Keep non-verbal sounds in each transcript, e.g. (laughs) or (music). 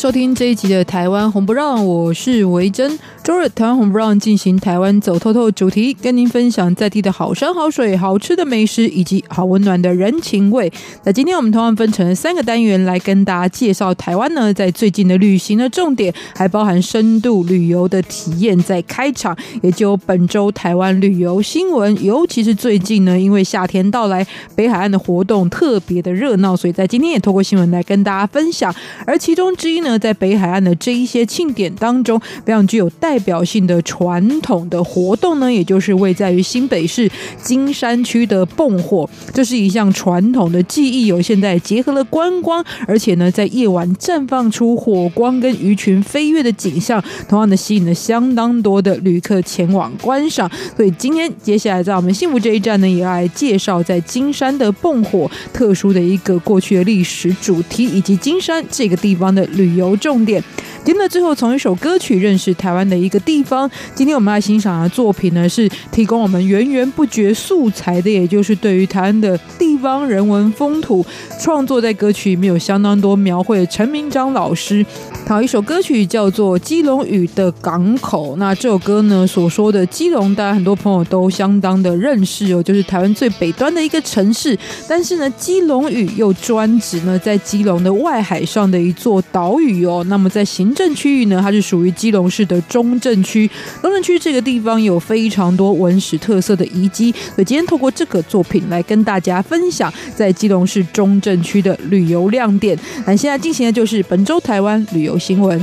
收听这一集的《台湾红不让》，我是维珍。周日台湾红不让进行台湾走透透主题，跟您分享在地的好山好水、好吃的美食以及好温暖的人情味。那今天我们同样分成三个单元来跟大家介绍台湾呢，在最近的旅行的重点，还包含深度旅游的体验。在开场，也就本周台湾旅游新闻，尤其是最近呢，因为夏天到来，北海岸的活动特别的热闹，所以在今天也透过新闻来跟大家分享。而其中之一呢，在北海岸的这一些庆典当中，非常具有代代表性的传统的活动呢，也就是位在于新北市金山区的蹦火，这是一项传统的技艺，有现在结合了观光，而且呢，在夜晚绽放出火光跟鱼群飞跃的景象，同样的吸引了相当多的旅客前往观赏。所以今天接下来在我们幸福这一站呢，也要来介绍在金山的蹦火特殊的一个过去的历史主题，以及金山这个地方的旅游重点。今天的最后，从一首歌曲认识台湾的一个地方。今天我们来欣赏的作品呢，是提供我们源源不绝素材的，也就是对于台湾的地方人文风土创作，在歌曲里面有相当多描绘陈明章老师。好，一首歌曲叫做《基隆屿的港口》。那这首歌呢，所说的基隆，大家很多朋友都相当的认识哦，就是台湾最北端的一个城市。但是呢，基隆屿又专指呢，在基隆的外海上的一座岛屿哦。那么在行政区域呢，它是属于基隆市的中正区。中正区这个地方有非常多文史特色的遗迹，所以今天透过这个作品来跟大家分享在基隆市中正区的旅游亮点。那现在进行的就是本周台湾旅游新闻。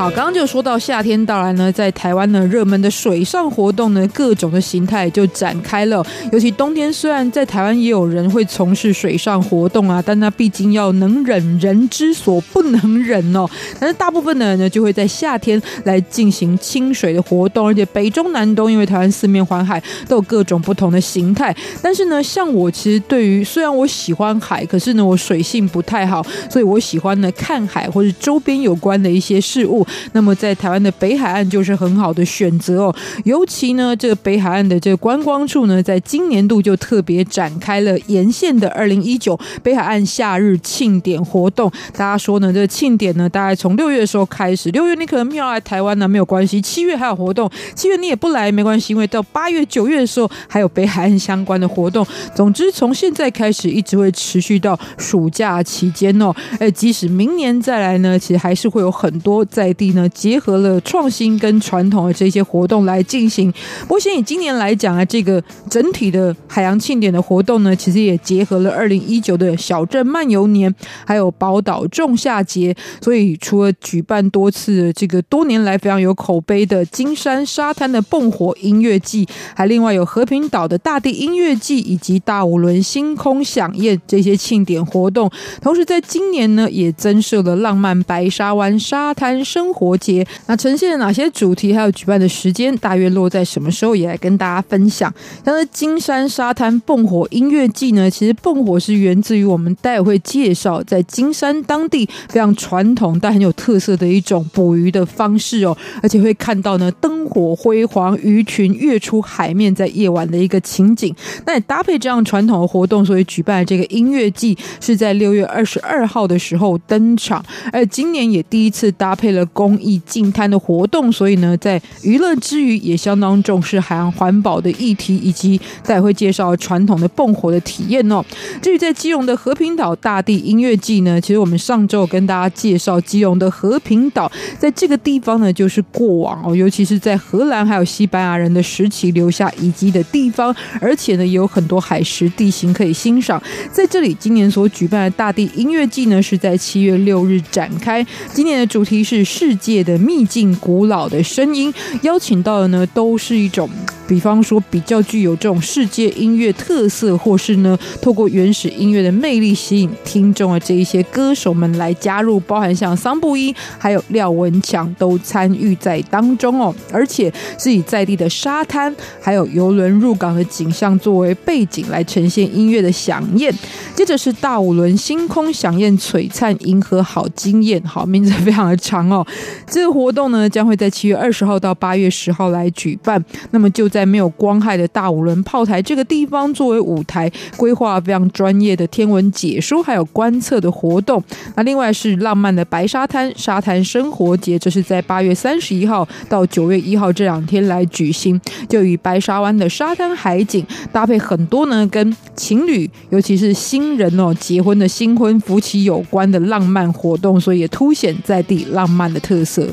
好，刚刚就说到夏天到来呢，在台湾呢，热门的水上活动呢，各种的形态就展开了。尤其冬天，虽然在台湾也有人会从事水上活动啊，但那毕竟要能忍人之所不能忍哦。但是大部分的人呢，就会在夏天来进行亲水的活动，而且北中南东，因为台湾四面环海，都有各种不同的形态。但是呢，像我其实对于虽然我喜欢海，可是呢，我水性不太好，所以我喜欢呢看海或者周边有关的一些事物。那么在台湾的北海岸就是很好的选择哦，尤其呢，这个北海岸的这个观光处呢，在今年度就特别展开了沿线的二零一九北海岸夏日庆典活动。大家说呢，这个庆典呢，大概从六月的时候开始，六月你可能没有来台湾呢，没有关系，七月还有活动，七月你也不来没关系，因为到八月、九月的时候还有北海岸相关的活动。总之，从现在开始一直会持续到暑假期间哦。哎，即使明年再来呢，其实还是会有很多在地呢，结合了创新跟传统的这些活动来进行。不过，先以今年来讲啊，这个整体的海洋庆典的活动呢，其实也结合了二零一九的小镇漫游年，还有宝岛仲夏节。所以，除了举办多次的这个多年来非常有口碑的金山沙滩的蹦火音乐季，还另外有和平岛的大地音乐季，以及大五轮星空饗宴这些庆典活动。同时，在今年呢，也增设了浪漫白沙湾沙滩生活节。那呈现了哪些主题，还有举办的时间，大约落在什么时候，也来跟大家分享。像是金山沙滩蹦火音乐季呢，其实蹦火是源自于我们待会会介绍，在金山当地非常传统但很有特色的一种捕鱼的方式哦，而且会看到呢灯火辉煌，鱼群跃出海面，在夜晚的一个情景。那也搭配这样传统的活动，所以举办这个音乐季是在六月二十二号的时候登场，而今年也第一次搭配了公益。净滩的活动，所以呢，在娱乐之余，也相当重视海洋环保的议题，以及待会介绍传统的蹦火的体验哦。至于在基隆的和平岛大地音乐季呢，其实我们上周跟大家介绍基隆的和平岛，在这个地方呢，就是过往哦，尤其是在荷兰还有西班牙人的时期留下遗迹的地方，而且呢，也有很多海蚀地形可以欣赏。在这里，今年所举办的大地音乐季呢，是在七月六日展开，今年的主题是世界的。秘境古老的声音，邀请到的呢，都是一种比方说比较具有这种世界音乐特色，或是呢透过原始音乐的魅力吸引听众的这一些歌手们来加入，包含像桑布伊还有廖文强都参与在当中哦，而且是以在地的沙滩还有游轮入港的景象作为背景来呈现音乐的响宴。接着是大五轮星空响宴璀璨银河好惊艳，好，名字非常的长哦。这个活动呢将会在七月二十号到八月十号来举办。那么就在没有光害的大五轮炮台这个地方作为舞台，规划非常专业的天文解说还有观测的活动。那另外是浪漫的白沙滩沙滩生活节，这是在八月三十一号到九月一号这两天来举行，就与白沙湾的沙滩海景搭配很多呢，跟情侣尤其是新人哦结婚的新婚夫妻有关的浪漫活动，所以也凸显在地浪漫的特色。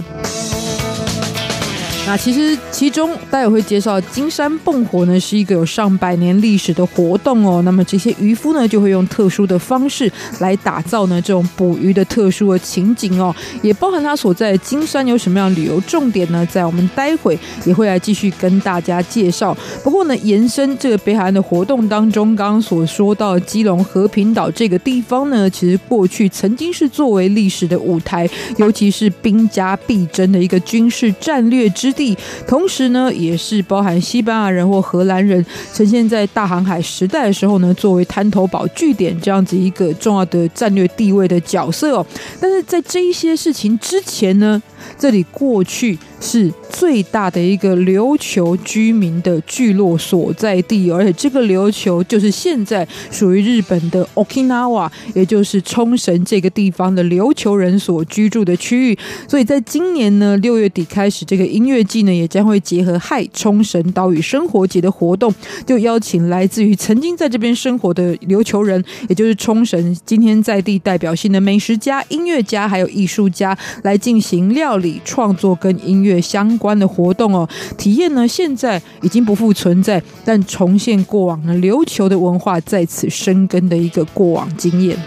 那其实其中待会会介绍金山蹦火呢，是一个有上百年历史的活动哦。那么这些渔夫呢，就会用特殊的方式来打造呢这种捕鱼的特殊的情景哦，也包含他所在的金山有什么样的旅游重点呢？在我们待会也会来继续跟大家介绍。不过呢，延伸这个北海岸的活动当中，刚刚所说到基隆和平岛这个地方呢，其实过去曾经是作为历史的舞台，尤其是兵家必争的一个军事战略之地，同同时呢，也是包含西班牙人或荷兰人呈现在大航海时代的时候呢，作为滩头堡据点这样子一个重要的战略地位的角色哦。但是在这一些事情之前呢，这里过去是最大的一个琉球居民的聚落所在地，而且这个琉球就是现在属于日本的 Okinawa，也就是冲绳这个地方的琉球人所居住的区域。所以在今年呢，六月底开始，这个音乐季呢也将会结合嗨冲绳岛屿生活节的活动，就邀请来自于曾经在这边生活的琉球人，也就是冲绳今天在地代表性的美食家、音乐家还有艺术家来进行料理创作跟音乐相关的活动哦，体验呢现在已经不复存在，但重现过往呢琉球的文化在此生根的一个过往经验。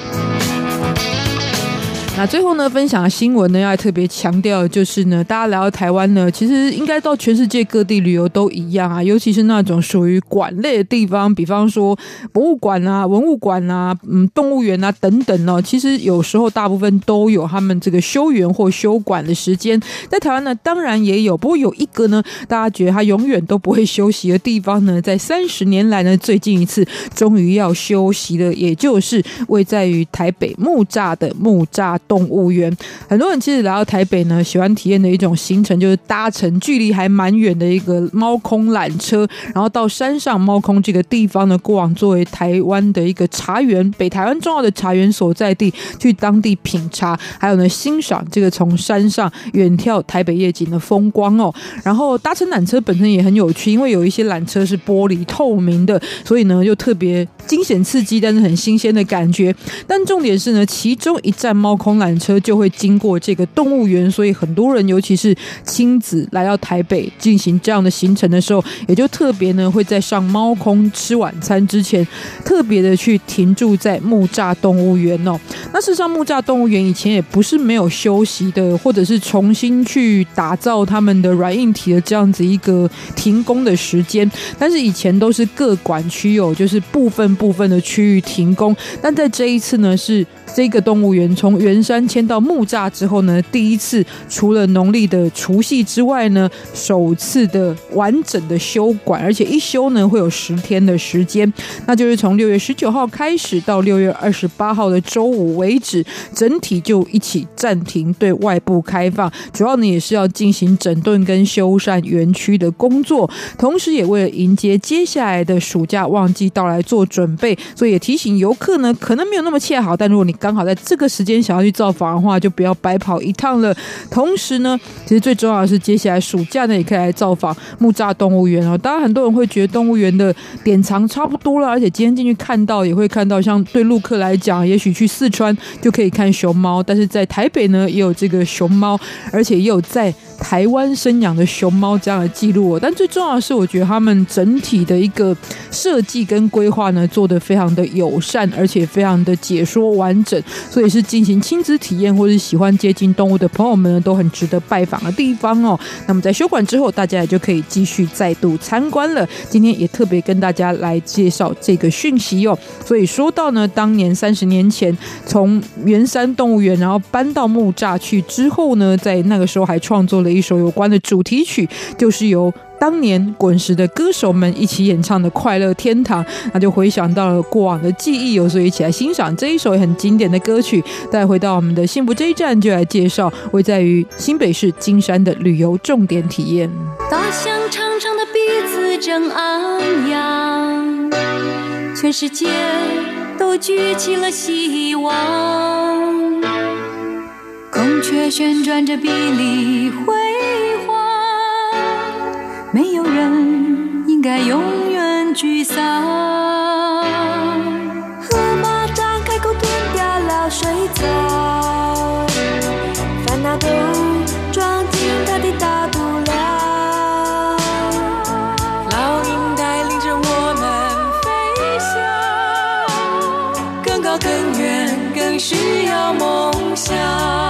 那最后呢，分享的新闻呢，要特别强调的，就是呢，大家来到台湾呢，其实应该到全世界各地旅游都一样啊，尤其是那种属于馆类的地方，比方说博物馆啊、文物馆啊、嗯、动物园啊等等哦。其实有时候大部分都有他们这个休园或休馆的时间。在台湾呢，当然也有，不过有一个呢，大家觉得他永远都不会休息的地方呢，在三十年来呢，最近一次终于要休息了，也就是位在于台北木栅的木栅动物园，很多人其实来到台北呢，喜欢体验的一种行程就是搭乘距离还蛮远的一个猫空缆车，然后到山上猫空这个地方呢，过往作为台湾的一个茶园，北台湾重要的茶园所在地，去当地品茶，还有呢欣赏这个从山上远眺台北夜景的风光哦。然后搭乘缆车本身也很有趣，因为有一些缆车是玻璃透明的，所以呢又特别惊险刺激，但是很新鲜的感觉。但重点是呢，其中一站猫空。缆车就会经过这个动物园，所以很多人，尤其是亲子来到台北进行这样的行程的时候，也就特别呢会在上猫空吃晚餐之前，特别的去停驻在木栅动物园哦。那事实上，木栅动物园以前也不是没有休息的，或者是重新去打造他们的软硬体的这样子一个停工的时间，但是以前都是各管区有就是部分部分的区域停工，但在这一次呢是。这个动物园从原山迁到木栅之后呢，第一次除了农历的除夕之外呢，首次的完整的休馆，而且一休呢会有十天的时间，那就是从六月十九号开始到六月二十八号的周五为止，整体就一起暂停对外部开放，主要呢也是要进行整顿跟修缮园区的工作，同时也为了迎接接下来的暑假旺季到来做准备，所以也提醒游客呢，可能没有那么恰好，但如果你刚好在这个时间想要去造访的话，就不要白跑一趟了。同时呢，其实最重要的是，接下来暑假呢也可以来造访木栅动物园哦。当然，很多人会觉得动物园的典藏差不多了，而且今天进去看到也会看到，像对陆客来讲，也许去四川就可以看熊猫，但是在台北呢也有这个熊猫，而且也有在。台湾生养的熊猫这样的记录哦。但最重要的是，我觉得他们整体的一个设计跟规划呢，做得非常的友善，而且非常的解说完整，所以是进行亲子体验或是喜欢接近动物的朋友们呢，都很值得拜访的地方哦。那么在休馆之后，大家也就可以继续再度参观了。今天也特别跟大家来介绍这个讯息哦。所以说到呢，当年三十年前从圆山动物园然后搬到木栅去之后呢，在那个时候还创作了一首有关的主题曲，就是由当年滚石的歌手们一起演唱的《快乐天堂》，那就回想到了过往的记忆，所以一起来欣赏这一首很经典的歌曲。再回到我们的幸福这一站，就来介绍位在于新北市金山的旅游重点体验。大象长长的鼻子正昂扬，全世界都举起了希望，孔雀旋转着碧丽辉煌。没有人应该永远沮丧。河马张开口吞掉了水草，烦恼都装进它的大肚量。老鹰带领着我们飞翔，更高更远，更需要梦想。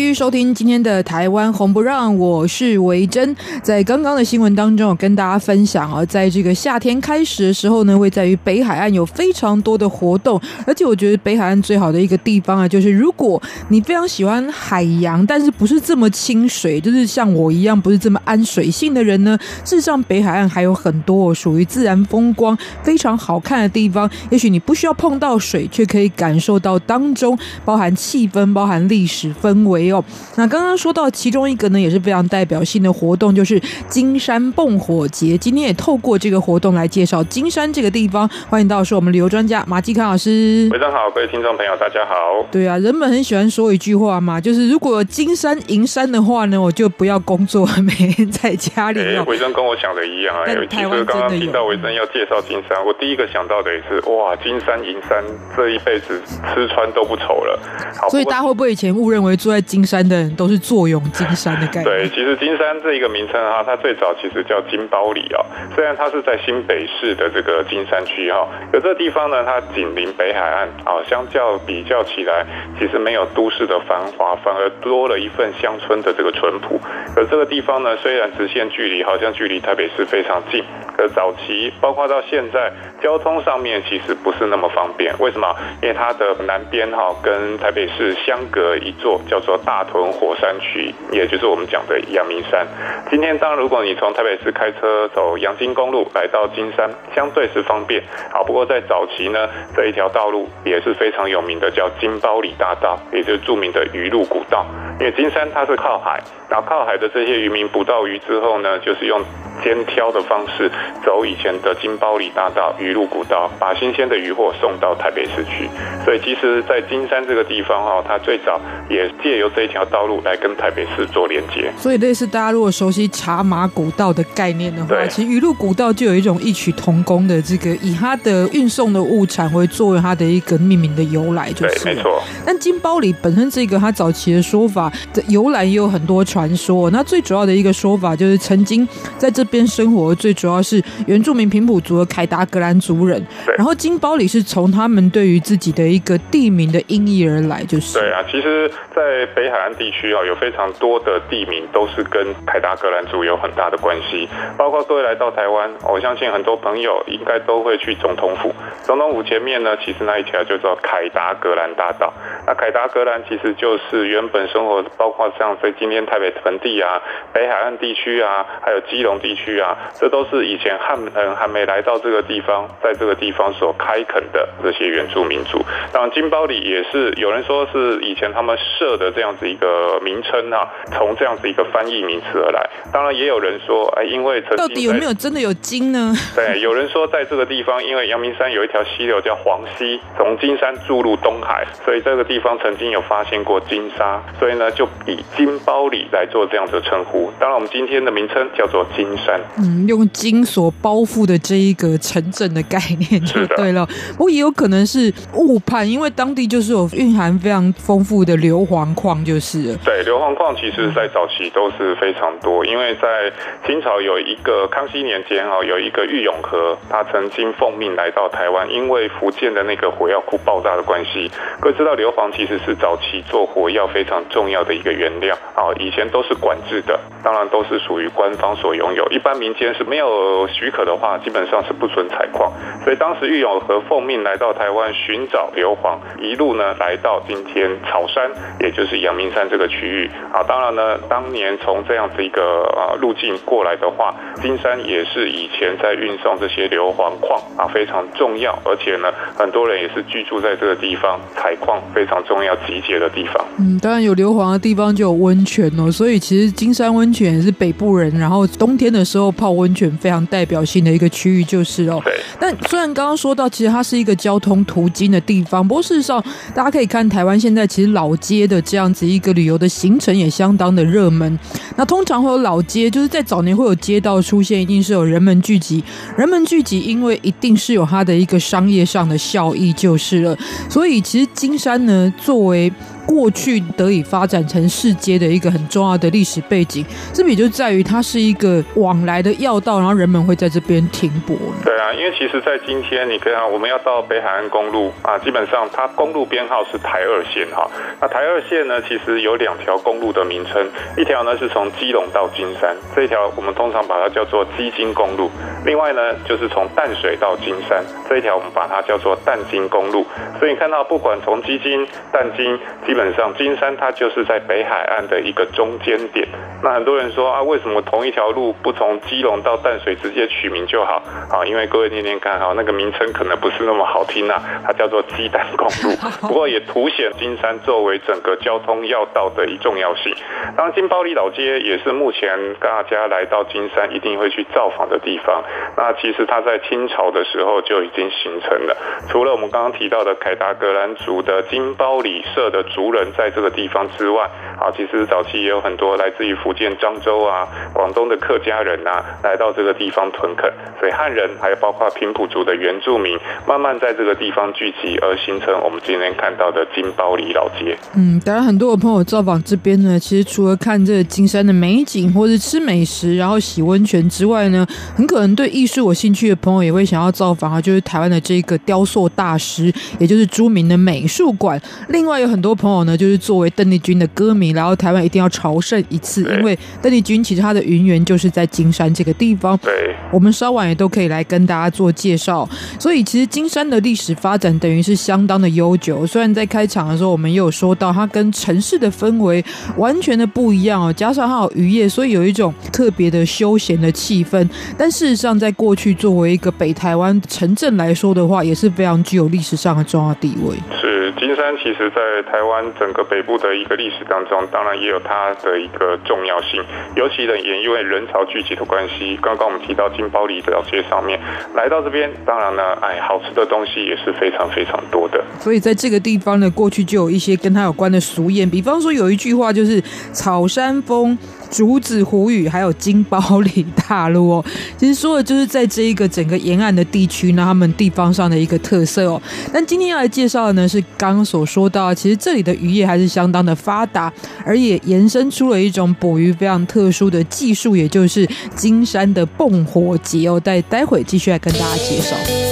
继续收听今天的台湾红不让，我是维珍。在刚刚的新闻当中，有跟大家分享啊，在这个夏天开始的时候呢，会在于北海岸有非常多的活动，而且我觉得北海岸最好的一个地方啊，就是如果你非常喜欢海洋，但是不是这么清水，就是像我一样不是这么安水性的人呢，事实上北海岸还有很多属于自然风光非常好看的地方，也许你不需要碰到水，却可以感受到当中包含气氛、包含历史氛围那刚刚说到其中一个呢，也是非常代表性的活动，就是金山蹦火节。今天也透过这个活动来介绍金山这个地方。欢迎到是我们旅游专家马继康老师。非常好，各位听众朋友，大家好。对啊，人们很喜欢说一句话嘛，就是如果金山银山的话呢，我就不要工作，每天在家里。哎，维生跟我想的一样啊。有台湾刚刚听到维生要介绍金山，我第一个想到的也是哇，金山银山，这一辈子吃穿都不愁了。好，所以大家会不会以前误认为？住在金金山的人都是坐拥金山的概念。对，其实金山这一个名称哈，它最早其实叫金包里啊。虽然它是在新北市的这个金山区哈，可这个地方呢，它紧邻北海岸啊，相较比较起来，其实没有都市的繁华，反而多了一份乡村的这个淳朴。而这个地方呢，虽然直线距离好像距离台北市非常近，可早期包括到现在，交通上面其实不是那么方便。为什么？因为它的南边哈跟台北市相隔一座。叫做大屯火山区，也就是我们讲的阳明山。今天，当然如果你从台北市开车走阳金公路来到金山，相对是方便。好，不过在早期呢，这一条道路也是非常有名的，叫金包里大道，也就是著名的鱼路古道。因为金山它是靠海，然后靠海的这些渔民捕到鱼之后呢，就是用肩挑的方式走以前的金包里大道、鱼路古道，把新鲜的渔货送到台北市去。所以，其实，在金山这个地方哈，它最早也借由这一条道路来跟台北市做连接。所以，类似大家如果熟悉茶马古道的概念的话，其实鱼路古道就有一种异曲同工的这个，以它的运送的物产为作为它的一个命名的由来，就是对，没错。但金包里本身这个它早期的说法的由来也有很多传说。那最主要的一个说法就是，曾经在这边生活最主要是原住民平埔族的凯达格兰族人。然后金包里是从他们对于自己的一个地名的音译而来，就是对啊。其实，在北海岸地区啊，有非常多的地名都是跟凯达格兰族有很大的关系。包括各位来到台湾，我相信很多朋友应该都会去总统府。总统府前面呢，其实那一条就叫凯达格兰大道。那凯达格兰其实就是原本生活，包括像在今天台北盆地啊、北海岸地区啊，还有基隆地区啊，这都是以前汉人还没来到这个地方，在这个地方所开垦的这些原住民族。当然，金包里也是有人说是以前他们设的这样子一个名称啊，从这样子一个翻译名词而来。当然，也有人说，哎，因为曾经到底有没有真的有金呢？(laughs) 对，有人说在这个地方，因为阳明山有一条溪流叫黄溪，从金山注入东海，所以这个地方曾经有发现过金沙，所以呢，就以金包里来做这样的称呼。当然，我们今天的名称叫做金山。嗯，用金所包覆的这一个城镇的概念就对了。(laughs) 不过也有可能是误判，因为当地就是有蕴含非常丰富的硫磺矿，就是对，硫磺矿其实在早期都是非常多，因为在清朝有一个康熙年间啊，有一个郁永和，他曾经奉命来到台湾，因为福建的那个火药库爆炸的关系，各位知道硫磺其实是早期做火药非常重要的一个原料啊，以前都是管制的，当然都是属于官方所拥有，一般民间是没有许可的话，基本上是不准采矿。所以当时郁永和奉命来到台湾寻找硫磺，一路呢来到今天草山，也就是阳明山这个区域啊。当然呢，当年从这样子一个呃路径过来的话，金山也是以前在运送这些硫磺矿啊非常重要，而且呢，很多人也是居住在这个地方采矿非常重要集结的地方。嗯，当然有硫磺的地方就有温泉哦，所以其实金山温泉也是北部人，然后冬天的时候泡温泉非常代表性的一个区域就是哦。对。但虽然刚刚说到，其实它是一个交通途经的地方，不过事实上，大家可以看台湾现在其实老街的这样子一个旅游的行程也相当的热门。那通常会有老街，就是在早年会有街道出现，一定是有人们聚集，人们聚集，因为一定是有它的一个商业上的效益就是了。所以其实金山呢，作为过去得以发展成世界的一个很重要的历史背景，是不也就在于它是一个往来的要道，然后人们会在这边停泊？对啊，因为其实，在今天你看啊，我们要到北海岸公路啊，基本上它公路编号是台二线哈。那台二线呢，其实有两条公路的名称，一条呢是从基隆到金山，这一条我们通常把它叫做基金公路；另外呢，就是从淡水到金山，这一条我们把它叫做淡金公路。所以你看到，不管从基金、淡金，基本上金山它就是在北海岸的一个中间点。那很多人说啊，为什么同一条路不从基隆到淡水直接取名就好？啊，因为各位听听看哈，那个名称可能不是那么好听呐，它叫做基淡公路。(laughs) 不过也凸显金山作为整个交通要道的一重要性。当然，金包里老街也是目前大家来到金山一定会去造访的地方。那其实它在清朝的时候就已经形成了。除了我们刚刚提到的凯达格兰族的金包里社的族族人在这个地方之外，啊，其实早期也有很多来自于福建漳州啊、广东的客家人啊，来到这个地方屯垦，所以汉人还有包括平埔族的原住民，慢慢在这个地方聚集，而形成我们今天看到的金包里老街。嗯，当然很多的朋友造访这边呢，其实除了看这金山的美景，或是吃美食，然后洗温泉之外呢，很可能对艺术有兴趣的朋友也会想要造访啊，就是台湾的这个雕塑大师，也就是著名的美术馆。另外有很多朋友呢，就是作为邓丽君的歌迷。然后台湾一定要朝圣一次，因为邓丽君其实她的云源就是在金山这个地方。对，我们稍晚也都可以来跟大家做介绍。所以其实金山的历史发展等于是相当的悠久。虽然在开场的时候我们也有说到，它跟城市的氛围完全的不一样哦，加上它有渔业，所以有一种特别的休闲的气氛。但事实上，在过去作为一个北台湾城镇来说的话，也是非常具有历史上的重要地位。是金山，其实在台湾整个北部的一个历史当中。当然也有它的一个重要性，尤其呢也因为人潮聚集的关系。刚刚我们提到金包里这条街上面，来到这边，当然呢，哎，好吃的东西也是非常非常多的。所以在这个地方呢，过去就有一些跟它有关的俗谚，比方说有一句话就是“草山风”。竹子湖语还有金包里大陆哦，(laughs) 其实说的就是在这一个整个沿岸的地区呢，他们地方上的一个特色哦。但今天要来介绍的呢，是刚刚所说到，其实这里的渔业还是相当的发达，而也延伸出了一种捕鱼非常特殊的技术，也就是金山的蹦火节哦。待待会继续来跟大家介绍。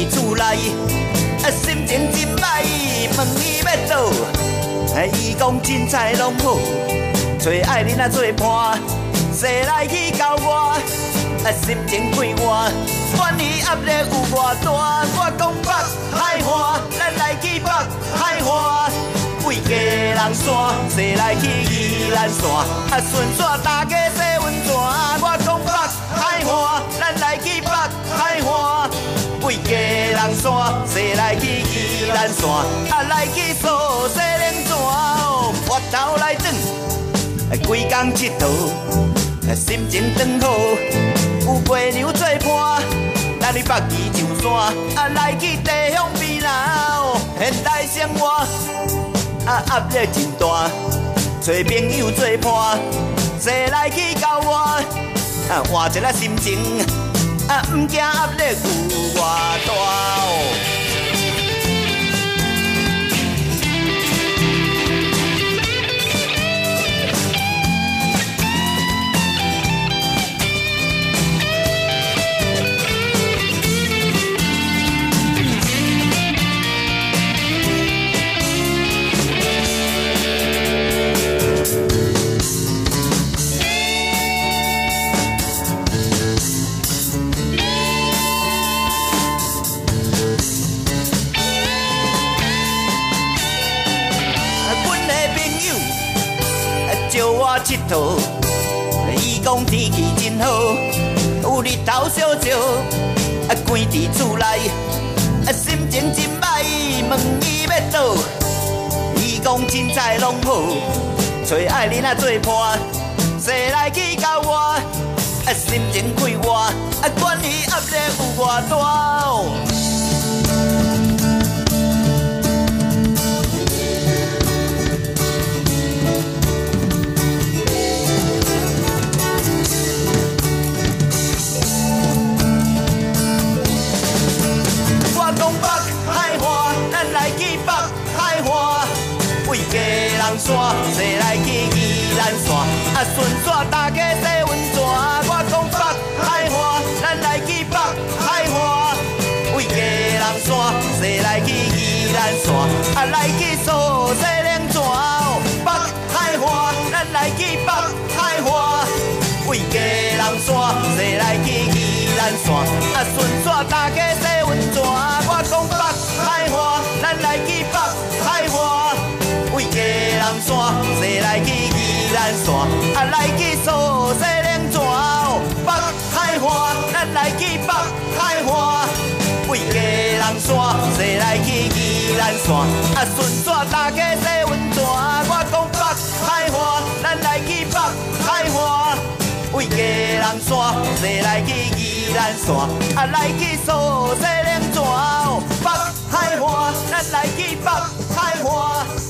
伊厝内啊，心情真歹，问伊要做，伊讲凊彩拢好，找爱人啊做伴，说来去交我，啊心情快活，管伊压力有偌大，我讲北海岸，咱来去北海岸，为家人山，说来去宜兰山，啊顺续大家洗温泉，我讲北海岸，咱来去北海岸，为家人山，说来去宜兰山，啊来去扫洗冷泉。我头来转，规工佚佗，心情转好，有陪娘做伴，咱去北宜上山，啊来去地乡边啦，现代生活啊压力真大，找朋友做伴，说来去交换，换一个心情，啊毋惊压力有偌大哦。佚佗，伊讲天气真好，有日头烧烧，啊，关伫厝内，啊，心情真歹，问伊要倒，讲凊彩拢好，找爱人仔做伴，生来去交我，啊心情快活，啊管伊压力有偌大。山，坐来去宜兰山，啊顺线大家洗温泉。我讲北海岸，咱来去北海岸。为家人山，坐来去宜兰山，啊来去苏洗冷泉。北海岸，咱来去北海岸。为家人山，坐来去宜兰山，啊顺线大家山，坐来去宜兰山，啊来去苏洗冷泉。北海岸，咱来去北海岸。为家人山，坐来去宜兰山，啊顺线大家洗温泉。我讲北海岸，咱来去北海岸。为家人山，坐来去宜兰山，啊来去苏洗冷泉。北海岸，咱来去北海岸。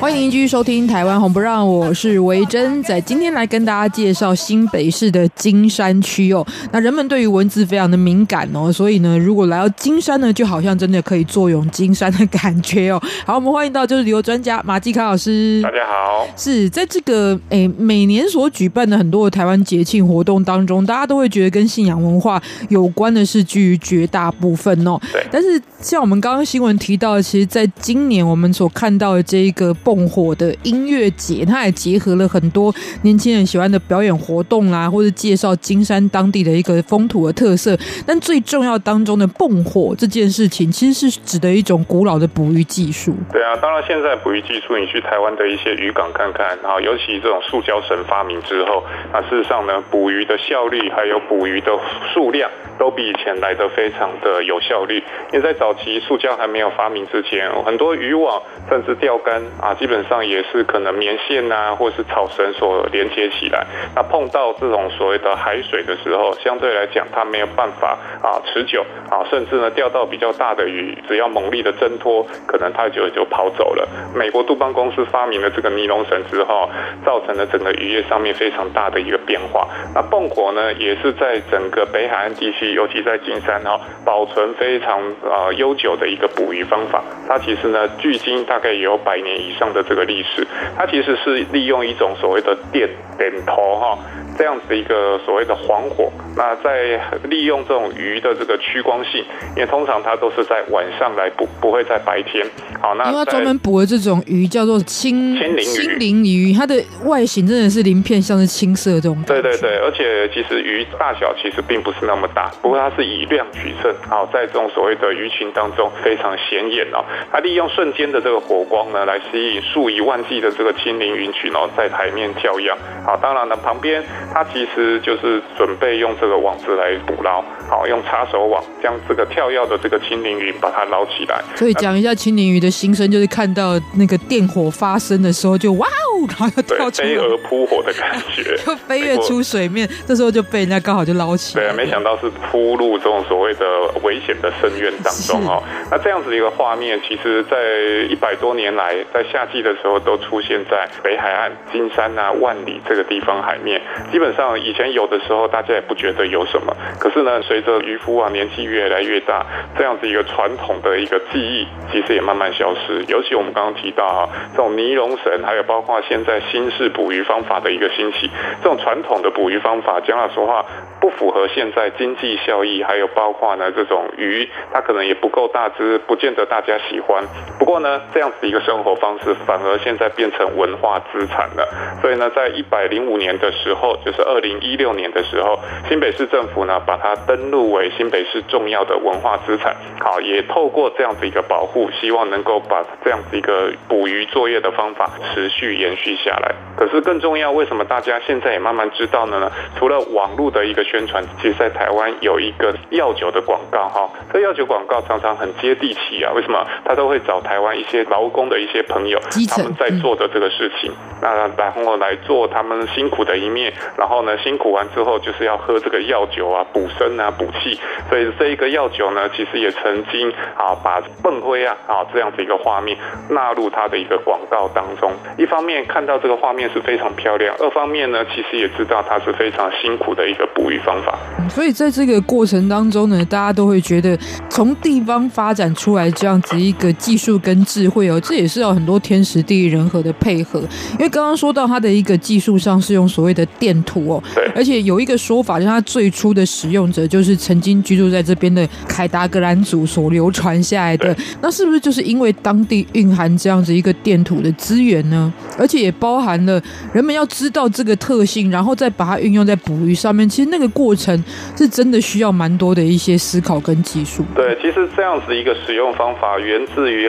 欢迎继续收听《台湾红不让》，我是维珍，在今天来跟大家介绍新北市的金山区哦。那人们对于文字非常的敏感哦，所以呢，如果来到金山呢，就好像真的可以坐拥金山的感觉哦。(laughs) 好，我们欢迎到就是旅游专家马继康老师。大家好，是在这个诶每年所举办的很多的台湾节庆活动当中，大家都会觉得跟信仰文化有关的是居于绝大部分哦。对，但是像我们刚刚新闻提到的，其实在今年我们所看到的这一个蹦火的音乐节，它也结合了很多年轻人喜欢的表演活动啦，或者介绍金山当地的一个风土的特色。但最重要当中的蹦火这件事情，其实是指的一种古老的捕鱼技术。对啊，当然现在捕鱼技术，你去台湾的一些渔港看看啊，尤其这种塑胶绳发明之后，那事实上呢，捕鱼的效率还有捕鱼的数量，都比以前来得非常的有效率。因为在早期塑胶还没有发明之前，很多渔网。甚至钓竿啊，基本上也是可能棉线啊，或是草绳所连接起来。那碰到这种所谓的海水的时候，相对来讲它没有办法啊持久啊，甚至呢钓到比较大的鱼，只要猛力的挣脱，可能它就就跑走了。美国杜邦公司发明了这个尼龙绳之后，造成了整个渔业上面非常大的一个变化。那蹦火呢，也是在整个北海岸地区，尤其在金山哈，保存非常啊悠久的一个捕鱼方法。它其实呢，距今大概有百年以上的这个历史，它其实是利用一种所谓的电点头哈。这样子一个所谓的黄火，那在利用这种鱼的这个趋光性，因为通常它都是在晚上来捕，不会在白天。好，那因为专门捕的这种鱼叫做青青鳞鱼，青鳞鱼，它的外形真的是鳞片，像是青色这种。对对对，而且其实鱼大小其实并不是那么大，不过它是以量取胜。好，在这种所谓的鱼群当中非常显眼哦。它利用瞬间的这个火光呢，来吸引数以万计的这个青鳞鱼群哦，在海面跳跃。好，当然了，旁边。它其实就是准备用这个网子来捕捞，好，用插手网将这个跳跃的这个青鳞鱼把它捞起来。所以讲一下青鳞鱼的心声，就是看到那个电火发生的时候就哇哦，然后就跳出，(laughs) 飞蛾扑火的感觉，(laughs) 就飞跃出水面。这时候就被人家刚好就捞起来。对，没想到是扑入这种所谓的危险的深渊当中哦。那这样子的一个画面，其实在呃一百多年来，在夏季的时候都出现在北海岸金山啊、万里这个地方海面。基本上以前有的时候大家也不觉得有什么，可是呢，随着渔夫啊年纪越来越大，这样子一个传统的一个记忆，其实也慢慢消失。尤其我们刚刚提到啊，这种尼龙绳，还有包括现在新式捕鱼方法的一个兴起，这种传统的捕鱼方法，讲老实话，不符合现在经济效益，还有包括呢这种鱼，它可能也不够大只，不见得大家喜欢。不过呢，这样子一个生活方式，反而现在变成文化资产了。所以呢，在一百零五年的时候，就是二零一六年的时候，新北市政府呢，把它登录为新北市重要的文化资产。好，也透过这样子一个保护，希望能够把这样子一个捕鱼作业的方法持续延续下来。可是更重要，为什么大家现在也慢慢知道呢？除了网络的一个宣传，其实在台湾有一个药酒的广告哈，这药酒广告常常很接地气啊。为什么？他都会找台湾一些劳工的一些朋友，他们在做的这个事情，那然后来做他们辛苦的一面，然后呢，辛苦完之后就是要喝这个药酒啊，补身啊，补气。所以这一个药酒呢，其实也曾经啊，把笨灰啊啊这样子一个画面纳入他的一个广告当中。一方面看到这个画面是非常漂亮，二方面呢，其实也知道它是非常辛苦的一个捕鱼方法。所以在这个过程当中呢，大家都会觉得从地方发展出来这样子一个技术跟智慧哦，这也是要很多天时地利人和的配合。因为刚刚说到它的一个技术上是用所谓的电土哦，对，而且有一个说法，就是它最初的使用者就是曾经居住在这边的凯达格兰族所流传下来的。那是不是就是因为当地蕴含这样子一个电土的资源呢？而且也包含了人们要知道这个特性，然后再把它运用在捕鱼上面。其实那个过程是真的需要蛮多的一些思考跟技术。对，其实这样子一个使用方法源自于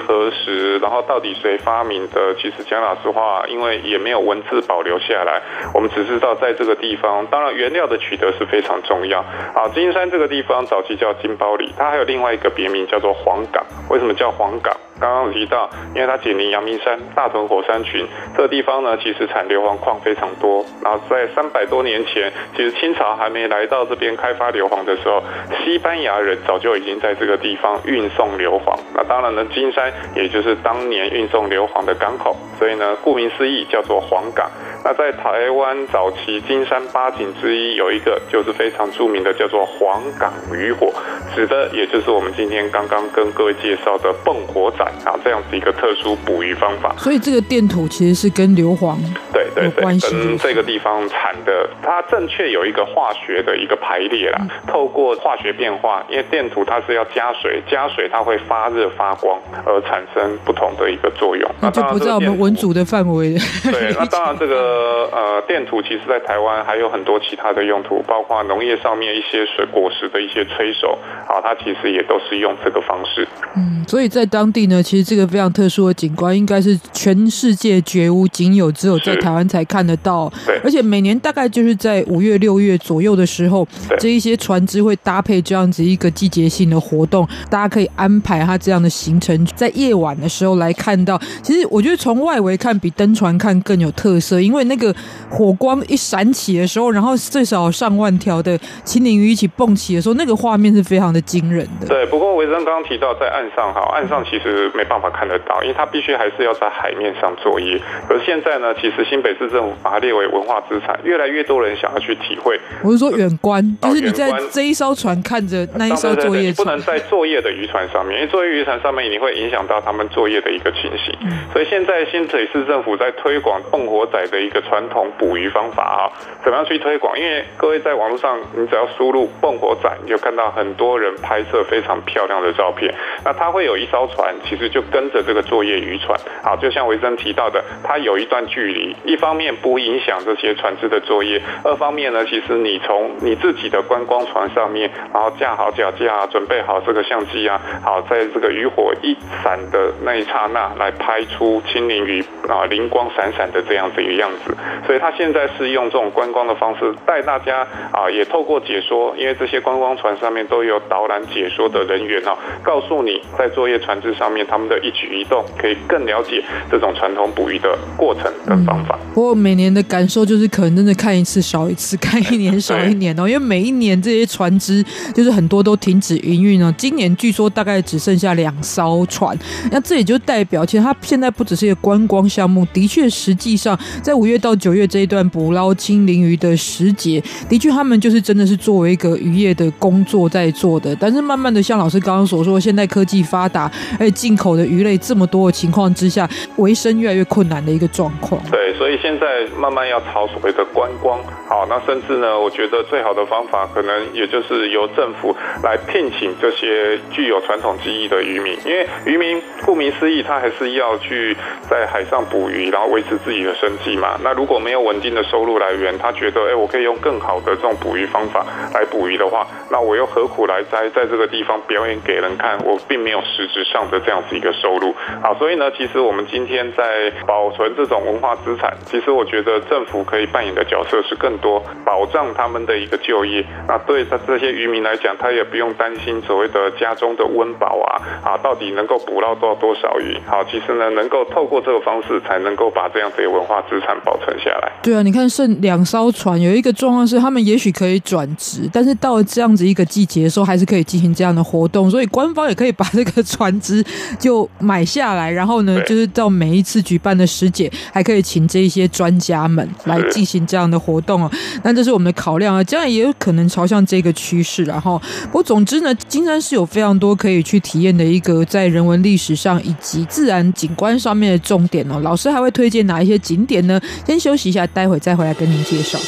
然后到底谁发明的？其实讲老实话，因为也没有文字保留下来，我们只知道在这个地方，当然原料的取得是非常重要。啊，金山这个地方早期叫金包里，它还有另外一个别名叫做黄港。为什么叫黄港？刚刚提到，因为它紧邻阳明山、大屯火山群，这个地方呢，其实产硫磺矿非常多。然后在三百多年前，其实清朝还没来到这边开发硫磺的时候，西班牙人早就已经在这个地方运送硫磺。那当然呢，金山也就是当年运送硫磺的港口，所以呢，顾名思义叫做黄港。那在台湾早期金山八景之一有一个就是非常著名的，叫做黄港渔火，指的也就是我们今天刚刚跟各位介绍的蹦火仔啊这样子一个特殊捕鱼方法。所以这个电土其实是跟硫磺对对对，关系跟这个地方产的，它正确有一个化学的一个排列啦。透过化学变化，因为电土它是要加水，加水它会发热发光而产生不同的一个作用。那就不在我们文组的范围。对，那当然这个。呃呃，电土其实在台湾还有很多其他的用途，包括农业上面一些水果实的一些催熟，啊，它其实也都是用这个方式。嗯，所以在当地呢，其实这个非常特殊的景观，应该是全世界绝无仅有，只有在台湾才看得到。对，而且每年大概就是在五月六月左右的时候，这一些船只会搭配这样子一个季节性的活动，大家可以安排它这样的行程，在夜晚的时候来看到。其实我觉得从外围看比登船看更有特色，因为那个火光一闪起的时候，然后最少上万条的青鳞鱼一起蹦起的时候，那个画面是非常的惊人的。对，不过维珍刚刚提到在岸上哈，岸上其实没办法看得到，因为它必须还是要在海面上作业。而现在呢，其实新北市政府把它列为文化资产，越来越多人想要去体会。我是说远观，就是你在这一艘船看着那一艘作业船，对对对，不能在作业的渔船上面，因为作业渔船上面你会影响到他们作业的一个情形。嗯、所以现在新北市政府在推广蹦火仔的一个传统捕鱼方法啊，怎么样去推广？因为各位在网络上，你只要输入“蹦火仔”，你就看到很多人拍摄非常漂亮的照片。那它会有一艘船，其实就跟着这个作业渔船，好，就像维珍提到的，它有一段距离，一方面不影响这些船只的作业，二方面呢，其实你从你自己的观光船上面，然后架好脚架，准备好这个相机啊，好，在这个渔火一闪的那一刹那，来拍出青鳞鱼啊灵光闪闪的这样子一个样子。所以他现在是用这种观光的方式带大家啊，也透过解说，因为这些观光船上面都有导览解说的人员啊，告诉你在作业船只上面他们的一举一动，可以更了解这种传统捕鱼的过程跟方法。不过每年的感受就是可能真的看一次少一次，看一年少一年哦，因为每一年这些船只就是很多都停止营运了。今年据说大概只剩下两艘船，那这也就代表其实它现在不只是一个观光项目，的确实际上在五月到九月这一段捕捞青鳞鱼的时节，的确他们就是真的是作为一个渔业的工作在做的。但是慢慢的，像老师刚刚所说，现在科技发达，而且进口的鱼类这么多的情况之下，维生越来越困难的一个状况。对，所以现在慢慢要朝所谓的观光。好，那甚至呢，我觉得最好的方法，可能也就是由政府来聘请这些具有传统技艺的渔民，因为渔民顾名思义，他还是要去在海上捕鱼，然后维持自己的生计嘛。那如果没有稳定的收入来源，他觉得，哎，我可以用更好的这种捕鱼方法来捕鱼的话，那我又何苦来在在这个地方表演给人看？我并没有实质上的这样子一个收入。好，所以呢，其实我们今天在保存这种文化资产，其实我觉得政府可以扮演的角色是更多，保障他们的一个就业。那对他这些渔民来讲，他也不用担心所谓的家中的温饱啊，啊，到底能够捕捞到多少鱼？好，其实呢，能够透过这个方式，才能够把这样子的文化资产保存下来。对啊，你看剩两艘船，有一个状况是，他们也许可以转职，但是到了这样子一个季节的时候，还是可以进行这样的活动，所以官方也可以把这个船只就买下来，然后呢，就是到每一次举办的时节，还可以请这一些专家们来进行这样的活动哦。那这是我们的考量啊，将来也有可能朝向这个趋势。然后，不过总之呢，金山是有非常多可以去体验的一个在人文历史上以及自然景观上面的重点哦。老师还会推荐哪一些景点呢？先休息一下，待会再回来跟您介绍。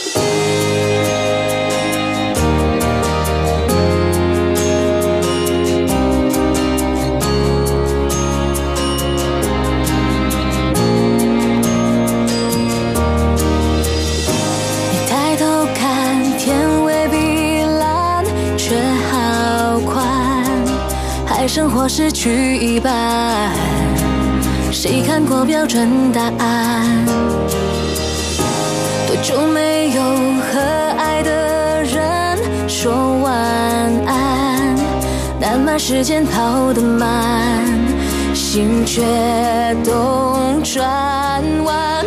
我失去一半，谁看过标准答案？多久没有和爱的人说晚安？但慢时间跑得慢，心却动转弯。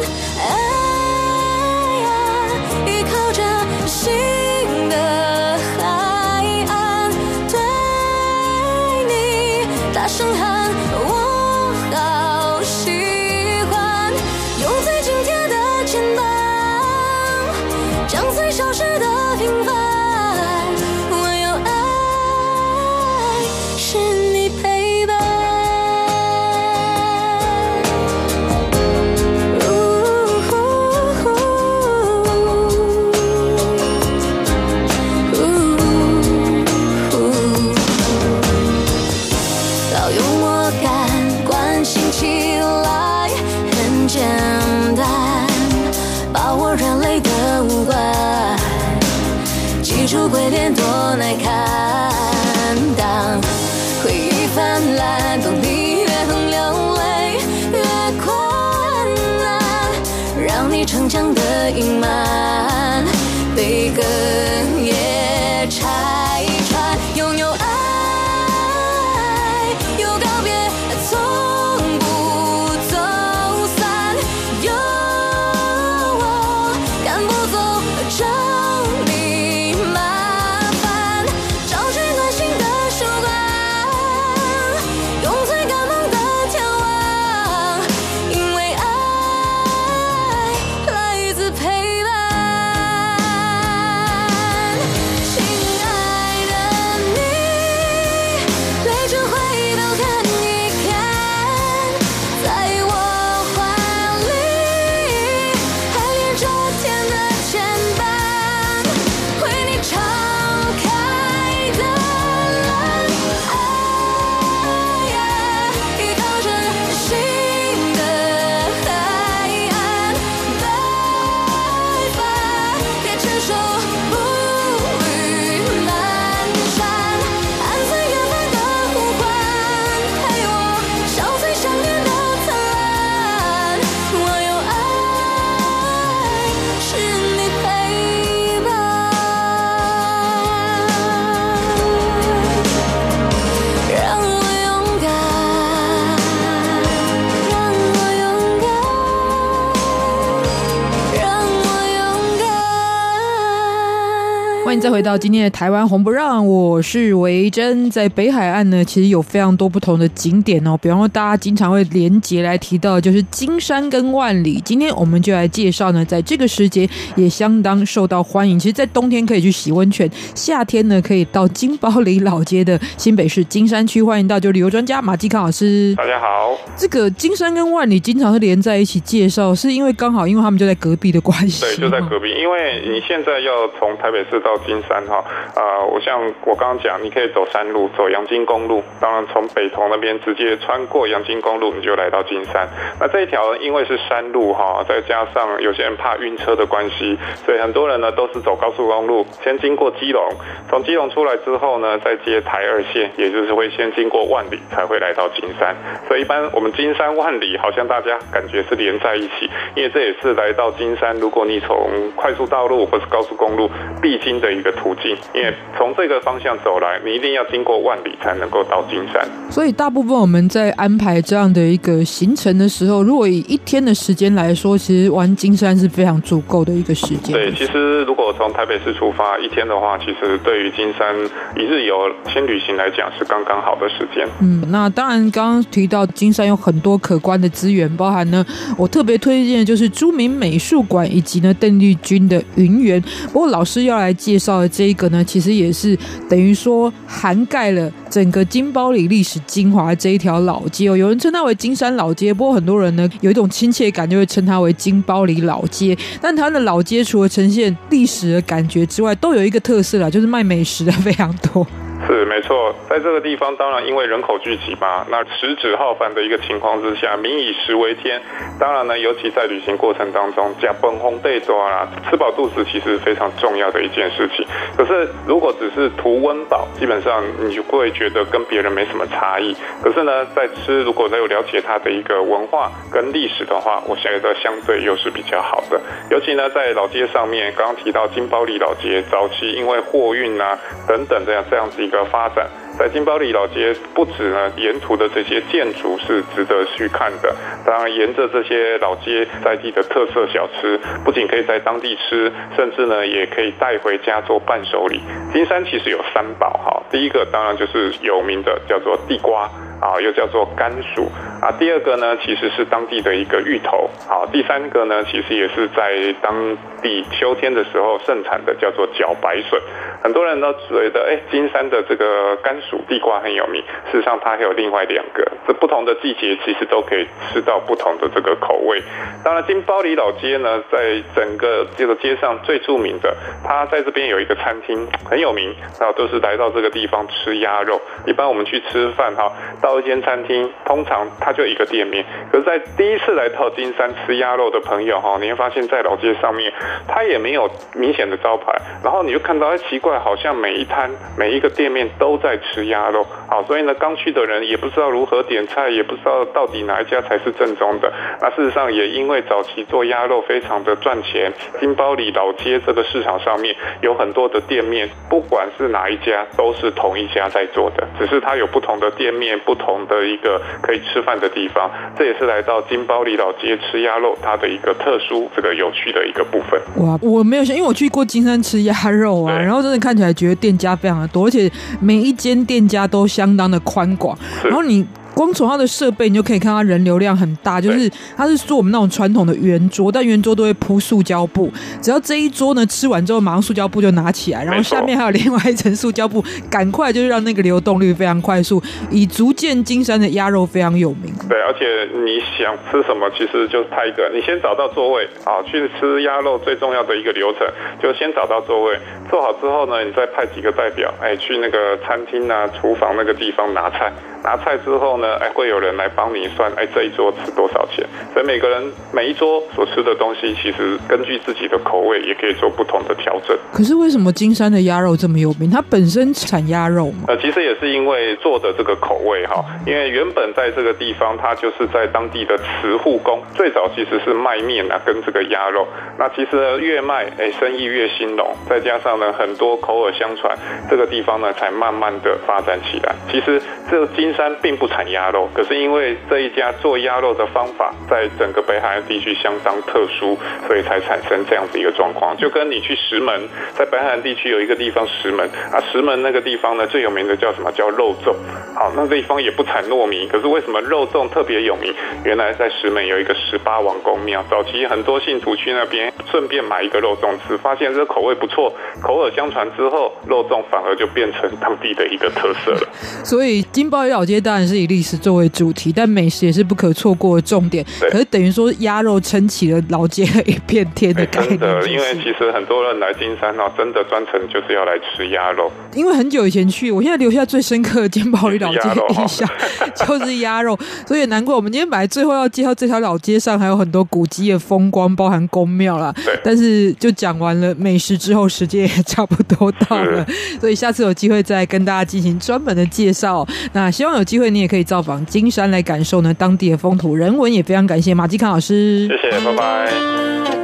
再回到今天的台湾红不让，我是维珍。在北海岸呢，其实有非常多不同的景点哦。比方说，大家经常会连结来提到，就是金山跟万里。今天我们就来介绍呢，在这个时节也相当受到欢迎。其实，在冬天可以去洗温泉，夏天呢可以到金宝里老街的新北市金山区。欢迎到就旅游专家马继康老师。大家好。这个金山跟万里经常是连在一起介绍，是因为刚好因为他们就在隔壁的关系。对，就在隔壁。因为你现在要从台北市到金金山哈，呃，我像我刚刚讲，你可以走山路，走阳金公路，当然从北投那边直接穿过阳金公路，你就来到金山。那这一条因为是山路哈，再加上有些人怕晕车的关系，所以很多人呢都是走高速公路，先经过基隆，从基隆出来之后呢，再接台二线，也就是会先经过万里才会来到金山。所以一般我们金山万里好像大家感觉是连在一起，因为这也是来到金山，如果你从快速道路或是高速公路必经的一个途径，因为从这个方向走来，你一定要经过万里才能够到金山。所以大部分我们在安排这样的一个行程的时候，如果以一天的时间来说，其实玩金山是非常足够的一个时间。对，其实如果从台北市出发一天的话，其实对于金山一日游轻旅行来讲是刚刚好的时间。嗯，那当然刚刚提到金山有很多可观的资源，包含呢，我特别推荐的就是朱铭美术馆以及呢邓丽君的云园。不过老师要来介绍的这一个呢，其实也是等于说涵盖了整个金包里历史精华这一条老街哦。有人称它为金山老街，不过很多人呢有一种亲切感，就会称它为金包里老街。但它的老街除了呈现历史的感觉之外，都有一个特色啦，就是卖美食的非常多。是没错，在这个地方，当然因为人口聚集嘛，那食指浩繁的一个情况之下，民以食为天。当然呢，尤其在旅行过程当中，加崩烘焙多啦，吃饱肚子其实非常重要的一件事情。可是如果只是图温饱，基本上你就会觉得跟别人没什么差异。可是呢，在吃如果能有了解它的一个文化跟历史的话，我觉得相对又是比较好的。尤其呢，在老街上面，刚刚提到金包里老街，早期因为货运啊等等这样这样子一。的发展，在金包里老街不止呢，沿途的这些建筑是值得去看的。当然，沿着这些老街在地的特色小吃，不仅可以在当地吃，甚至呢也可以带回家做伴手礼。金山其实有三宝哈，第一个当然就是有名的叫做地瓜。啊，又叫做甘薯啊。第二个呢，其实是当地的一个芋头。好，第三个呢，其实也是在当地秋天的时候盛产的，叫做茭白笋。很多人都觉得，哎，金山的这个甘薯地瓜很有名。事实上，它还有另外两个，这不同的季节其实都可以吃到不同的这个口味。当然，金包里老街呢，在整个这个街上最著名的，它在这边有一个餐厅很有名，然后都是来到这个地方吃鸭肉。一般我们去吃饭哈，到一间餐厅，通常它就一个店面。可是，在第一次来到金山吃鸭肉的朋友哈，你会发现在老街上面，它也没有明显的招牌。然后你就看到，哎，奇怪，好像每一摊、每一个店面都在吃鸭肉。好，所以呢，刚去的人也不知道如何点菜，也不知道到底哪一家才是正宗的。那事实上，也因为早期做鸭肉非常的赚钱，金包里老街这个市场上面有很多的店面，不管是哪一家，都是同一家在做的，只是它有不同的店面，不同。同的一个可以吃饭的地方，这也是来到金包里老街吃鸭肉它的一个特殊、这个有趣的一个部分。哇，我没有想，因为我去过金山吃鸭肉啊，然后真的看起来觉得店家非常的多，而且每一间店家都相当的宽广，然后你。光从它的设备，你就可以看它人流量很大。就是它是做我们那种传统的圆桌，但圆桌都会铺塑胶布。只要这一桌呢吃完之后，马上塑胶布就拿起来，然后下面还有另外一层塑胶布，赶快就是让那个流动率非常快速，以足见金山的鸭肉非常有名。对，而且你想吃什么，其实就是派一个，你先找到座位啊，去吃鸭肉最重要的一个流程，就先找到座位，坐好之后呢，你再派几个代表，哎，去那个餐厅啊、厨房那个地方拿菜。拿菜之后呢，哎，会有人来帮你算，哎，这一桌吃多少钱？所以每个人每一桌所吃的东西，其实根据自己的口味，也可以做不同的调整。可是为什么金山的鸭肉这么有名？它本身产鸭肉吗？呃，其实也是因为做的这个口味哈，因为原本在这个地方，它就是在当地的慈护宫，最早其实是卖面啊，跟这个鸭肉。那其实越卖，哎，生意越兴隆，再加上呢，很多口耳相传，这个地方呢，才慢慢的发展起来。其实这个金山并不产鸭肉，可是因为这一家做鸭肉的方法在整个北海岸地区相当特殊，所以才产生这样子一个状况。就跟你去石门，在北海岸地区有一个地方石门啊，石门那个地方呢，最有名的叫什么？叫肉粽。好，那这地方也不产糯米，可是为什么肉粽特别有名？原来在石门有一个十八王公庙，早期很多信徒去那边顺便买一个肉粽吃，发现这口味不错，口耳相传之后，肉粽反而就变成当地的一个特色了。所以金包里老老街当然是以历史作为主题，但美食也是不可错过的重点。可是等于说鸭肉撑起了老街的一片天的概念。真的，因为其实很多人来金山哦，真的专程就是要来吃鸭肉。因为很久以前去，我现在留下最深刻的金宝里老街的印象 (laughs) 就是鸭肉，所以难怪我们今天本来最后要介绍这条老街上还有很多古迹的风光，包含宫庙啦。对。但是就讲完了美食之后，时间也差不多到了，所以下次有机会再跟大家进行专门的介绍。那希望有机会你也可以到访金山来感受呢当地的风土人文，也非常感谢马继康老师，谢谢，拜拜。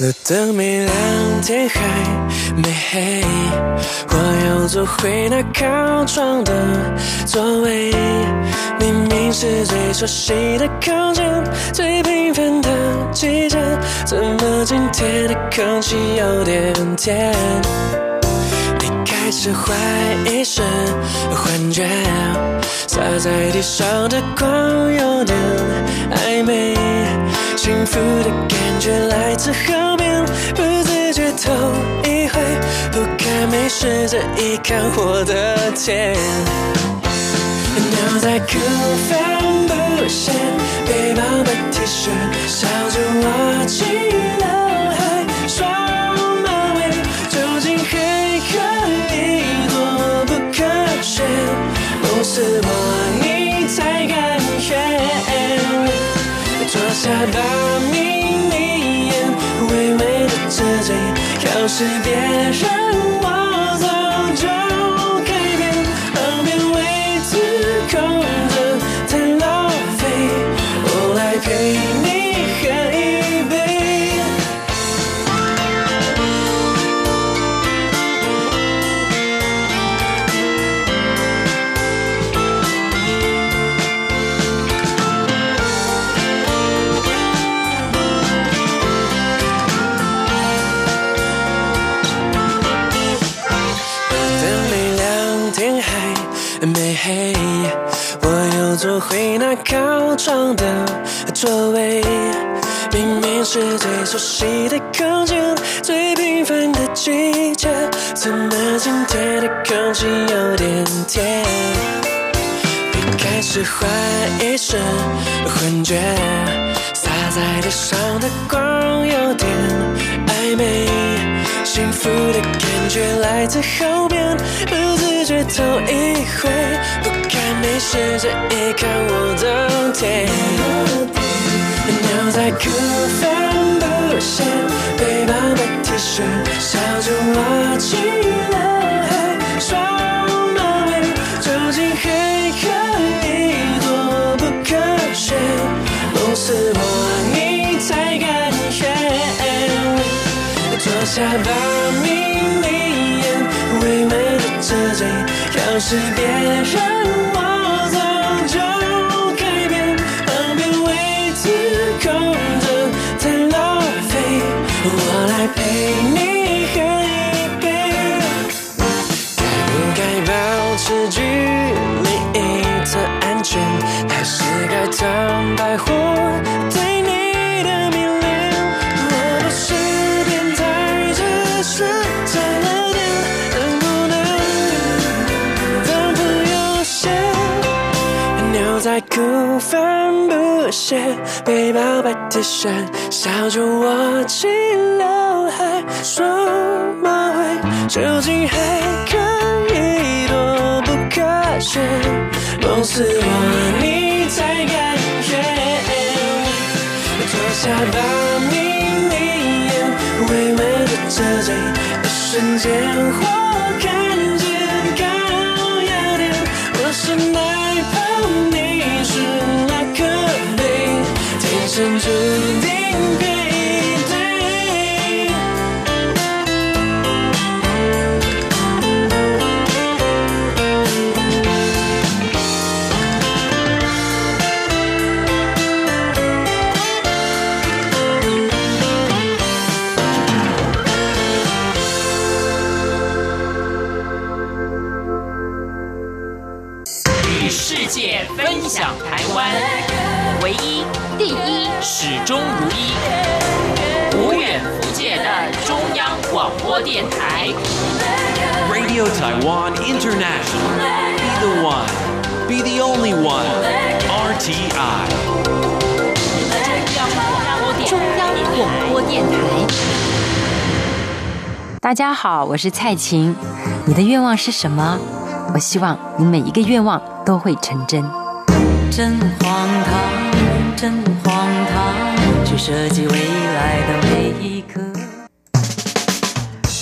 路灯没亮，天还没黑，我又坐回那靠窗的座位。明明是最熟悉的空间，最平凡的季节，怎么今天的空气有点甜？你开始怀疑是幻觉，洒在地上的光有点暧昧，幸福的感觉来自后面。不自觉头一回，不敢没事这一看我的天，牛仔裤帆布鞋，背包的 T 恤，小猪挖是我你才感觉坐下巴眯眯眼微微的嘟嘴有时别人。回那靠窗的座位，明明是最熟悉的空间，最平凡的季节，怎么今天的空气有点甜？你开始怀疑是幻觉，洒在地上的光有点暧昧，幸福的感觉来自后面，不自觉头一回。没事，这一看我的天，牛仔裤帆布鞋，背包的 T 恤，小猪挖起了海，双马尾，究竟还可以多不科学？梦是我，你才敢学。坐下吧，眯眯眼，唯美的车嘴，要是别人陪你喝一杯，该不该保持距离的安全？还是该坦白我对你的迷恋？我不是变态，只是太来电，能不能当朋友先？牛仔裤、帆布鞋、背包、白 T 恤，小酒窝去了。双马尾，究竟还可以多不科学？梦是我，你才敢学。坐下吧，眯眯眼，唯美的车嘴，一瞬间我看见高雅点。我是哪一旁，你是哪颗泪，天生注定广播电台。Radio Taiwan International. Be the one. Be the only one. RTI. 中央广播电台。大家好，我是蔡琴。你的愿望是什么？我希望你每一个愿望都会成真。真荒唐，真荒唐，去设计未来的每一刻。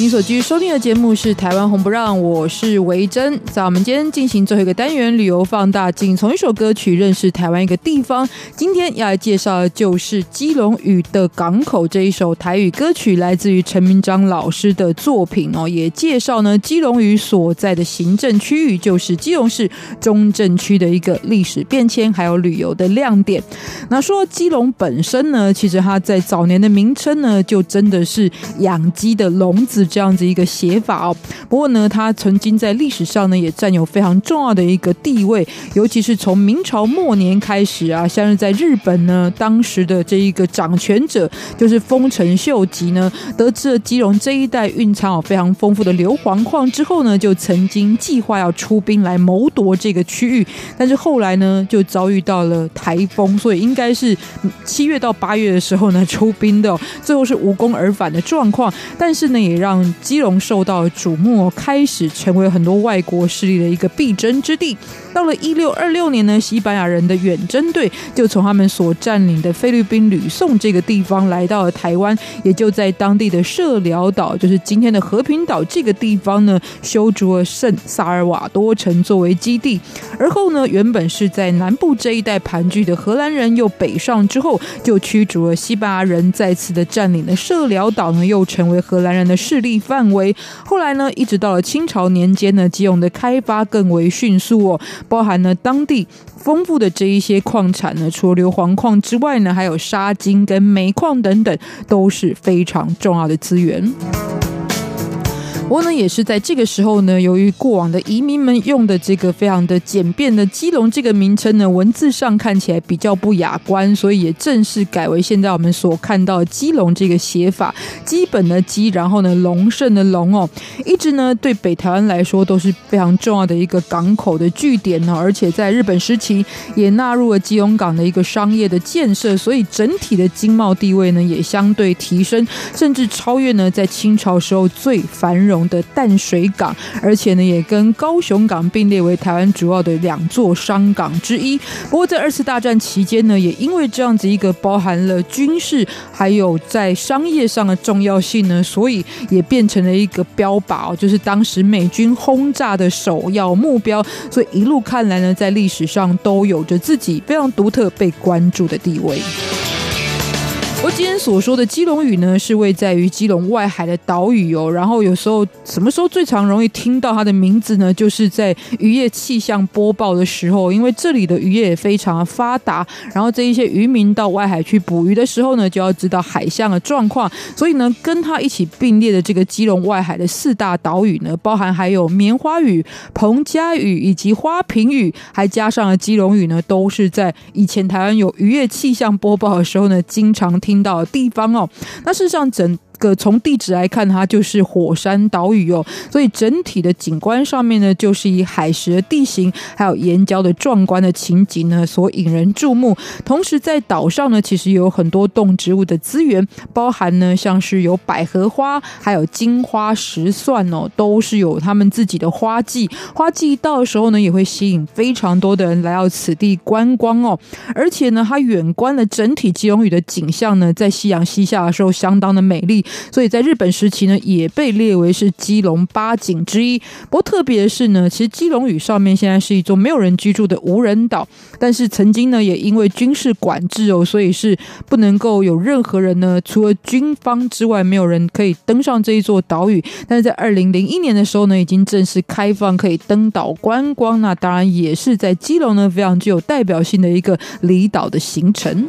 您所继续收听的节目是《台湾红不让》，我是维珍。在我们今天进行最后一个单元——旅游放大镜，从一首歌曲认识台湾一个地方。今天要来介绍的就是基隆屿的港口这一首台语歌曲，来自于陈明章老师的作品哦。也介绍呢，基隆屿所在的行政区域就是基隆市中正区的一个历史变迁，还有旅游的亮点。那说基隆本身呢，其实它在早年的名称呢，就真的是养鸡的笼子。这样子一个写法哦，不过呢，它曾经在历史上呢也占有非常重要的一个地位，尤其是从明朝末年开始啊，像是在日本呢，当时的这一个掌权者就是丰臣秀吉呢，得知了基隆这一带蕴藏有非常丰富的硫磺矿之后呢，就曾经计划要出兵来谋夺这个区域，但是后来呢，就遭遇到了台风，所以应该是七月到八月的时候呢出兵的，最后是无功而返的状况，但是呢，也让基隆受到瞩目，开始成为很多外国势力的一个必争之地。到了一六二六年呢，西班牙人的远征队就从他们所占领的菲律宾吕宋这个地方来到了台湾，也就在当地的社寮岛，就是今天的和平岛这个地方呢，修筑了圣萨尔瓦多城作为基地。而后呢，原本是在南部这一带盘踞的荷兰人又北上之后，就驱逐了西班牙人，再次的占领了社寮岛呢，又成为荷兰人的势力范围。后来呢，一直到了清朝年间呢，基隆的开发更为迅速哦。包含了当地丰富的这一些矿产呢，除了硫磺矿之外呢，还有沙金跟煤矿等等，都是非常重要的资源。不过呢，也是在这个时候呢，由于过往的移民们用的这个非常的简便的基隆这个名称呢，文字上看起来比较不雅观，所以也正式改为现在我们所看到的基隆这个写法。基本的基，然后呢，隆盛的隆哦，一直呢对北台湾来说都是非常重要的一个港口的据点呢，而且在日本时期也纳入了基隆港的一个商业的建设，所以整体的经贸地位呢也相对提升，甚至超越呢在清朝时候最繁荣的淡水港，而且呢，也跟高雄港并列为台湾主要的两座商港之一。不过，在二次大战期间呢，也因为这样子一个包含了军事还有在商业上的重要性呢，所以也变成了一个标靶，就是当时美军轰炸的首要目标。所以一路看来呢，在历史上都有着自己非常独特被关注的地位。我今天所说的基隆屿呢，是位在于基隆外海的岛屿哦。然后有时候什么时候最常容易听到它的名字呢？就是在渔业气象播报的时候，因为这里的渔业也非常的发达。然后这一些渔民到外海去捕鱼的时候呢，就要知道海象的状况。所以呢，跟它一起并列的这个基隆外海的四大岛屿呢，包含还有棉花屿、彭佳屿以及花瓶屿，还加上了基隆屿呢，都是在以前台湾有渔业气象播报的时候呢，经常听听到的地方哦，那事实上整。个从地址来看，它就是火山岛屿哦，所以整体的景观上面呢，就是以海蚀的地形还有岩礁的壮观的情景呢，所引人注目。同时在岛上呢，其实有很多动植物的资源，包含呢像是有百合花，还有金花石蒜哦，都是有他们自己的花季。花季到的时候呢，也会吸引非常多的人来到此地观光哦。而且呢，它远观的整体基隆屿的景象呢，在夕阳西下的时候，相当的美丽。所以在日本时期呢，也被列为是基隆八景之一。不过特别的是呢，其实基隆屿上面现在是一座没有人居住的无人岛，但是曾经呢，也因为军事管制哦，所以是不能够有任何人呢，除了军方之外，没有人可以登上这一座岛屿。但是在二零零一年的时候呢，已经正式开放可以登岛观光。那当然也是在基隆呢，非常具有代表性的一个离岛的行程。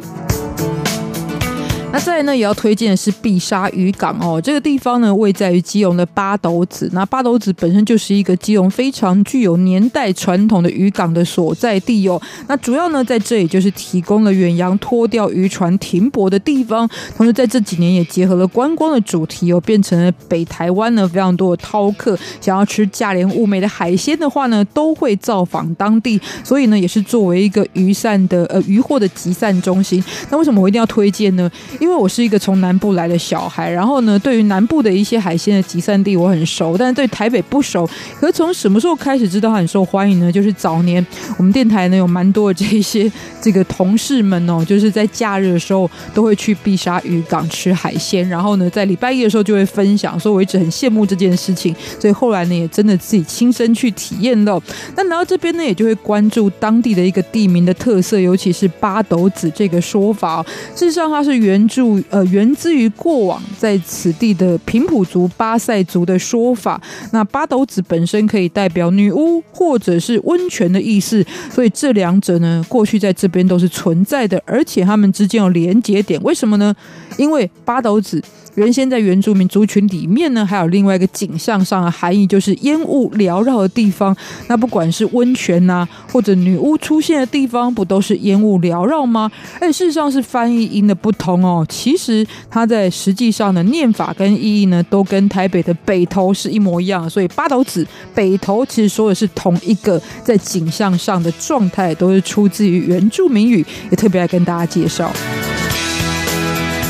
那再来呢，也要推荐的是碧沙渔港哦。这个地方呢，位在于基隆的八斗子。那八斗子本身就是一个基隆非常具有年代传统的渔港的所在地哦。那主要呢，在这里就是提供了远洋拖钓渔船停泊的地方，同时在这几年也结合了观光的主题哦，变成了北台湾呢非常多的饕客想要吃价廉物美的海鲜的话呢，都会造访当地。所以呢，也是作为一个渔散的呃渔获的集散中心。那为什么我一定要推荐呢？因为我是一个从南部来的小孩，然后呢，对于南部的一些海鲜的集散地我很熟，但是对台北不熟。可是从什么时候开始知道很受欢迎呢？就是早年我们电台呢有蛮多的这些这个同事们哦，就是在假日的时候都会去碧沙渔港吃海鲜，然后呢，在礼拜一的时候就会分享，所以我一直很羡慕这件事情。所以后来呢，也真的自己亲身去体验了。那来到这边呢，也就会关注当地的一个地名的特色，尤其是八斗子这个说法。事实上，它是原著呃源自于过往在此地的平埔族、巴塞族的说法。那八斗子本身可以代表女巫或者是温泉的意思，所以这两者呢，过去在这边都是存在的，而且他们之间有连结点。为什么呢？因为八斗子。原先在原住民族群里面呢，还有另外一个景象上的含义，就是烟雾缭绕的地方。那不管是温泉呐、或者女巫出现的地方，不都是烟雾缭绕吗？哎，事实上是翻译音的不同哦。其实它在实际上的念法跟意义呢，都跟台北的北头是一模一样。所以八斗子北头其实说的是同一个在景象上的状态，都是出自于原住民语，也特别来跟大家介绍。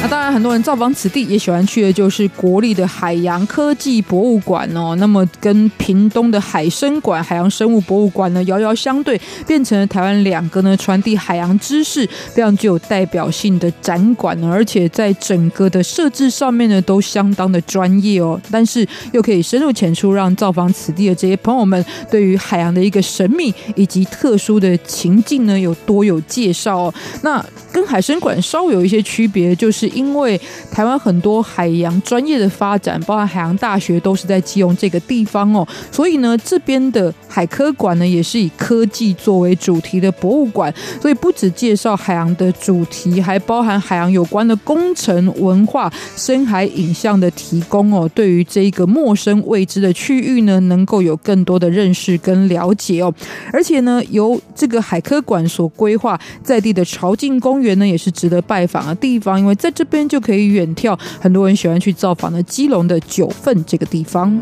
那当然，很多人造访此地也喜欢去的就是国立的海洋科技博物馆哦。那么跟屏东的海生馆、海洋生物博物馆呢，遥遥相对，变成了台湾两个呢传递海洋知识非常具有代表性的展馆呢，而且在整个的设置上面呢，都相当的专业哦。但是又可以深入浅出，让造访此地的这些朋友们对于海洋的一个神秘以及特殊的情境呢，有多有介绍哦。那跟海生馆稍微有一些区别，就是。因为台湾很多海洋专业的发展，包含海洋大学，都是在基隆这个地方哦。所以呢，这边的海科馆呢，也是以科技作为主题的博物馆。所以不止介绍海洋的主题，还包含海洋有关的工程、文化、深海影像的提供哦。对于这一个陌生未知的区域呢，能够有更多的认识跟了解哦。而且呢，由这个海科馆所规划在地的潮境公园呢，也是值得拜访的地方，因为在这边就可以远眺很多人喜欢去造访的基隆的九份这个地方。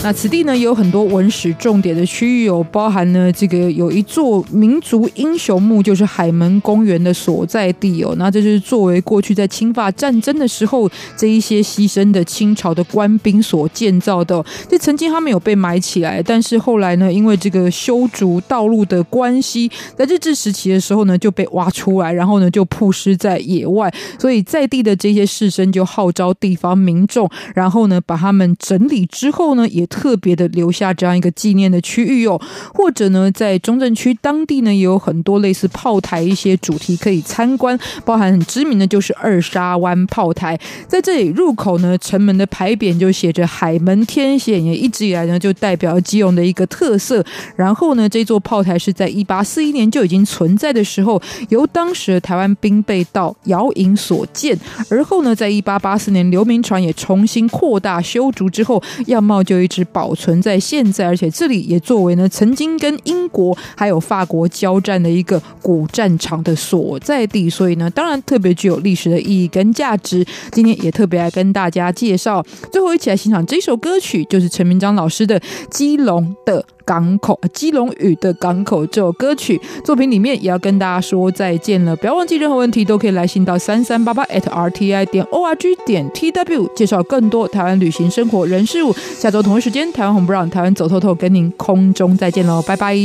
那此地呢，也有很多文史重点的区域，有包含呢这个有一座民族英雄墓，就是海门公园的所在地哦。那这就是作为过去在清法战争的时候，这一些牺牲的清朝的官兵所建造的。这曾经他们有被埋起来，但是后来呢，因为这个修筑道路的关系，在日治时期的时候呢，就被挖出来，然后呢就曝尸在野外。所以在地的这些士绅就号召地方民众，然后呢把他们整理之后呢，也特别的留下这样一个纪念的区域哦，或者呢，在中正区当地呢，也有很多类似炮台一些主题可以参观，包含很知名的就是二沙湾炮台，在这里入口呢，城门的牌匾就写着“海门天险”，也一直以来呢就代表基隆的一个特色。然后呢，这座炮台是在一八四一年就已经存在的时候，由当时的台湾兵备道姚营所建，而后呢，在一八八四年刘铭传也重新扩大修筑之后，样貌就一直。是保存在现在，而且这里也作为呢曾经跟英国还有法国交战的一个古战场的所在地，所以呢，当然特别具有历史的意义跟价值。今天也特别来跟大家介绍，最后一起来欣赏这首歌曲，就是陈明章老师的《基隆的》。港口，基隆屿的港口这首歌曲作品里面也要跟大家说再见了。不要忘记，任何问题都可以来信到三三八八 at @rti 点 org 点 tw，介绍更多台湾旅行、生活、人事物。下周同一时间，台湾红不让，台湾走透透，跟您空中再见喽，拜拜。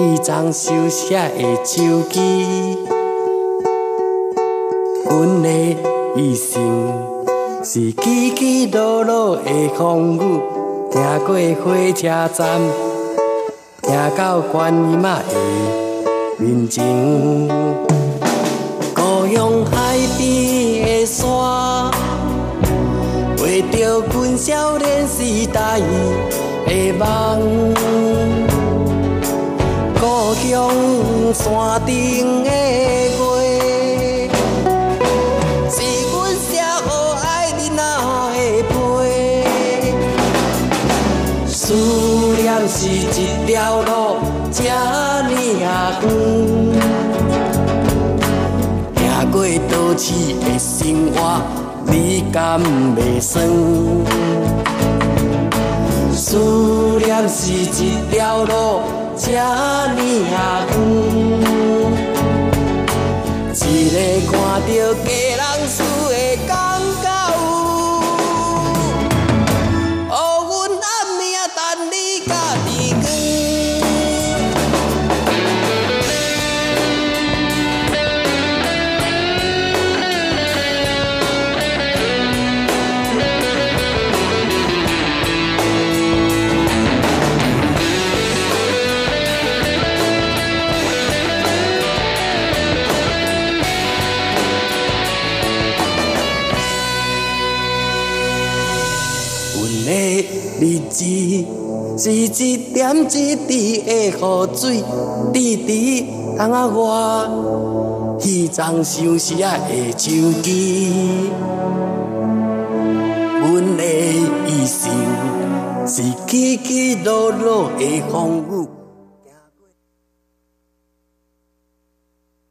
一张手写的手机，阮的一生是起起落落的风雨，行过火车站，行到观音仔的面前，故乡海边的山，画着阮。阮少年时代的梦，故乡山顶的月，是阮写予爱你那的背。思念是一条路，这呢啊远，行过都市的生活。你敢袂酸？思念是一条路，这呢啊远，一个看到是一点一滴的雨水，滴滴窗仔外，彼张相思啊的手机。阮的一生是起起落落的风雨。